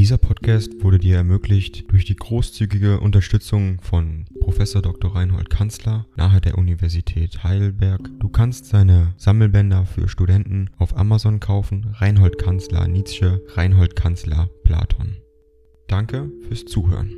Dieser Podcast wurde dir ermöglicht durch die großzügige Unterstützung von Professor Dr. Reinhold Kanzler nahe der Universität Heidelberg. Du kannst seine Sammelbänder für Studenten auf Amazon kaufen. Reinhold Kanzler Nietzsche, Reinhold Kanzler Platon. Danke fürs Zuhören.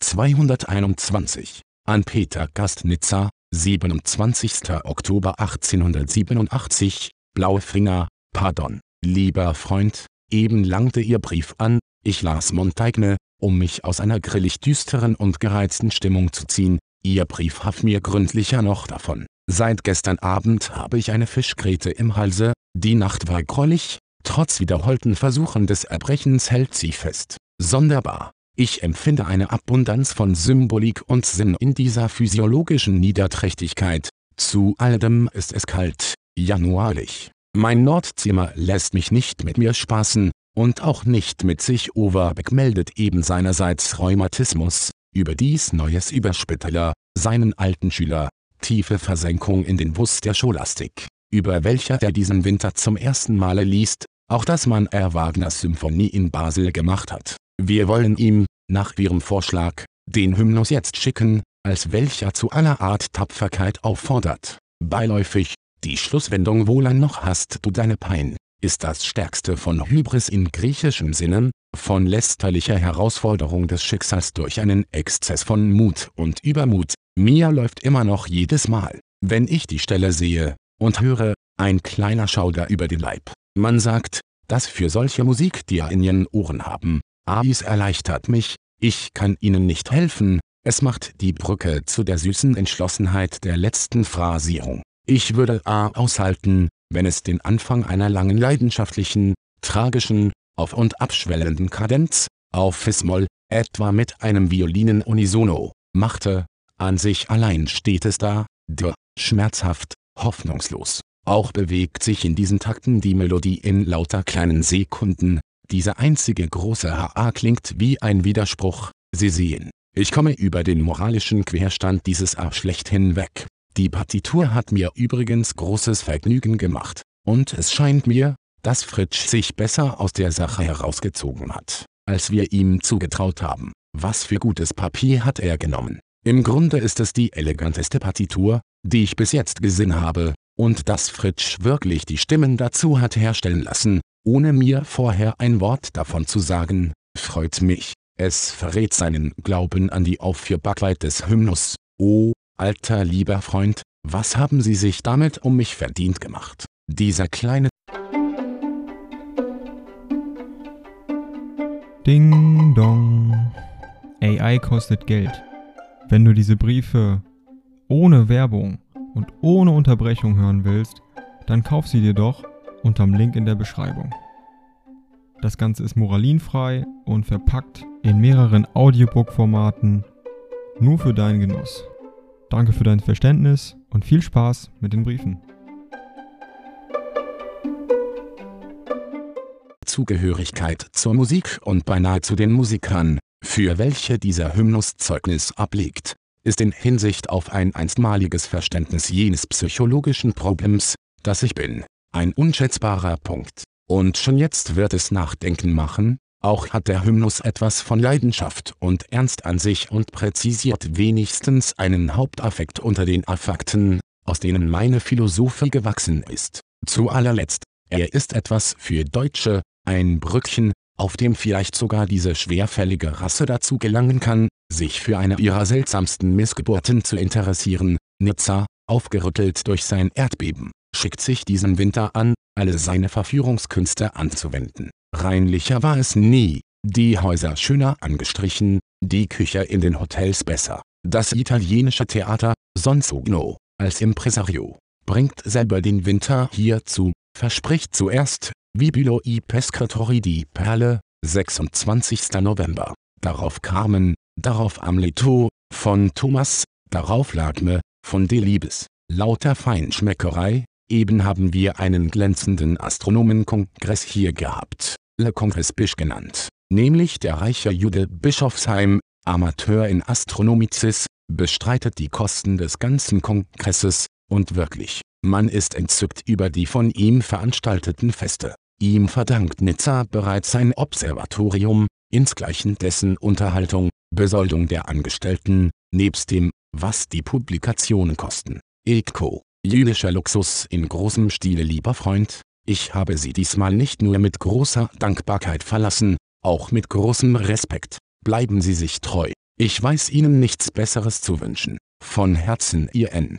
221 an Peter Gastnitzer, 27. Oktober 1887, Blaue Finger, Pardon. Lieber Freund, eben langte Ihr Brief an, ich las Montaigne, um mich aus einer grillig düsteren und gereizten Stimmung zu ziehen, Ihr Brief half mir gründlicher noch davon. Seit gestern Abend habe ich eine Fischgräte im Halse, die Nacht war grollig, trotz wiederholten Versuchen des Erbrechens hält sie fest. Sonderbar. Ich empfinde eine Abundanz von Symbolik und Sinn in dieser physiologischen Niederträchtigkeit. Zu alledem ist es kalt, januarlich. Mein Nordzimmer lässt mich nicht mit mir spaßen, und auch nicht mit sich. Overbeck meldet eben seinerseits Rheumatismus, überdies Neues über Spitaler, seinen alten Schüler, tiefe Versenkung in den Bus der Scholastik, über welcher er diesen Winter zum ersten Male liest, auch dass man er Wagners Symphonie in Basel gemacht hat. Wir wollen ihm, nach ihrem Vorschlag, den Hymnus jetzt schicken, als welcher zu aller Art Tapferkeit auffordert. Beiläufig, die Schlusswendung Wohlan noch hast du deine Pein, ist das stärkste von Hybris in griechischem Sinne, von lästerlicher Herausforderung des Schicksals durch einen Exzess von Mut und Übermut, mir läuft immer noch jedes Mal, wenn ich die Stelle sehe, und höre, ein kleiner Schauder über den Leib. Man sagt, dass für solche Musik die in ihren Ohren haben, Ais erleichtert mich, ich kann ihnen nicht helfen, es macht die Brücke zu der süßen Entschlossenheit der letzten Phrasierung. Ich würde A aushalten, wenn es den Anfang einer langen leidenschaftlichen, tragischen, auf und abschwellenden Kadenz, auf Fis-Moll, etwa mit einem Violinen-Unisono, machte, an sich allein steht es da, d, schmerzhaft, hoffnungslos. Auch bewegt sich in diesen Takten die Melodie in lauter kleinen Sekunden, diese einzige große HA klingt wie ein Widerspruch, Sie sehen, ich komme über den moralischen Querstand dieses A schlecht hinweg. Die Partitur hat mir übrigens großes Vergnügen gemacht, und es scheint mir, dass Fritsch sich besser aus der Sache herausgezogen hat, als wir ihm zugetraut haben. Was für gutes Papier hat er genommen. Im Grunde ist es die eleganteste Partitur, die ich bis jetzt gesehen habe, und dass Fritsch wirklich die Stimmen dazu hat herstellen lassen, ohne mir vorher ein Wort davon zu sagen, freut mich. Es verrät seinen Glauben an die Aufführbarkeit des Hymnus. Oh, Alter lieber Freund, was haben Sie sich damit um mich verdient gemacht? Dieser kleine Ding dong. AI kostet Geld. Wenn du diese Briefe ohne Werbung und ohne Unterbrechung hören willst, dann kauf sie dir doch unterm Link in der Beschreibung. Das Ganze ist moralinfrei und verpackt in mehreren Audiobook-Formaten nur für deinen Genuss. Danke für dein Verständnis und viel Spaß mit den Briefen. Zugehörigkeit zur Musik und beinahe zu den Musikern, für welche dieser Hymnus Zeugnis ablegt, ist in Hinsicht auf ein einstmaliges Verständnis jenes psychologischen Problems, das ich bin, ein unschätzbarer Punkt. Und schon jetzt wird es Nachdenken machen, auch hat der Hymnus etwas von Leidenschaft und Ernst an sich und präzisiert wenigstens einen Hauptaffekt unter den Affekten, aus denen meine Philosophie gewachsen ist. Zu allerletzt, er ist etwas für Deutsche, ein Brückchen, auf dem vielleicht sogar diese schwerfällige Rasse dazu gelangen kann, sich für eine ihrer seltsamsten Missgeburten zu interessieren. Nizza, aufgerüttelt durch sein Erdbeben, schickt sich diesen Winter an, alle seine Verführungskünste anzuwenden. Reinlicher war es nie, die Häuser schöner angestrichen, die Küche in den Hotels besser. Das italienische Theater, Sonsogno, als Impresario, bringt selber den Winter hierzu, verspricht zuerst, Vibulo i Pescatori di Perle, 26. November, darauf Carmen, darauf Amleto, von Thomas, darauf Lagme, von Delibes, lauter Feinschmeckerei, Eben haben wir einen glänzenden Astronomenkongress hier gehabt, Le Congrès Bisch genannt, nämlich der reiche Jude Bischofsheim, Amateur in Astronomizis, bestreitet die Kosten des ganzen Kongresses, und wirklich, man ist entzückt über die von ihm veranstalteten Feste. Ihm verdankt Nizza bereits sein Observatorium, insgleichen dessen Unterhaltung, Besoldung der Angestellten, nebst dem, was die Publikationen kosten. Eko, jüdischer Luxus in großem Stile lieber Freund, ich habe Sie diesmal nicht nur mit großer Dankbarkeit verlassen, auch mit großem Respekt. Bleiben Sie sich treu. Ich weiß Ihnen nichts Besseres zu wünschen. Von Herzen Ihr N.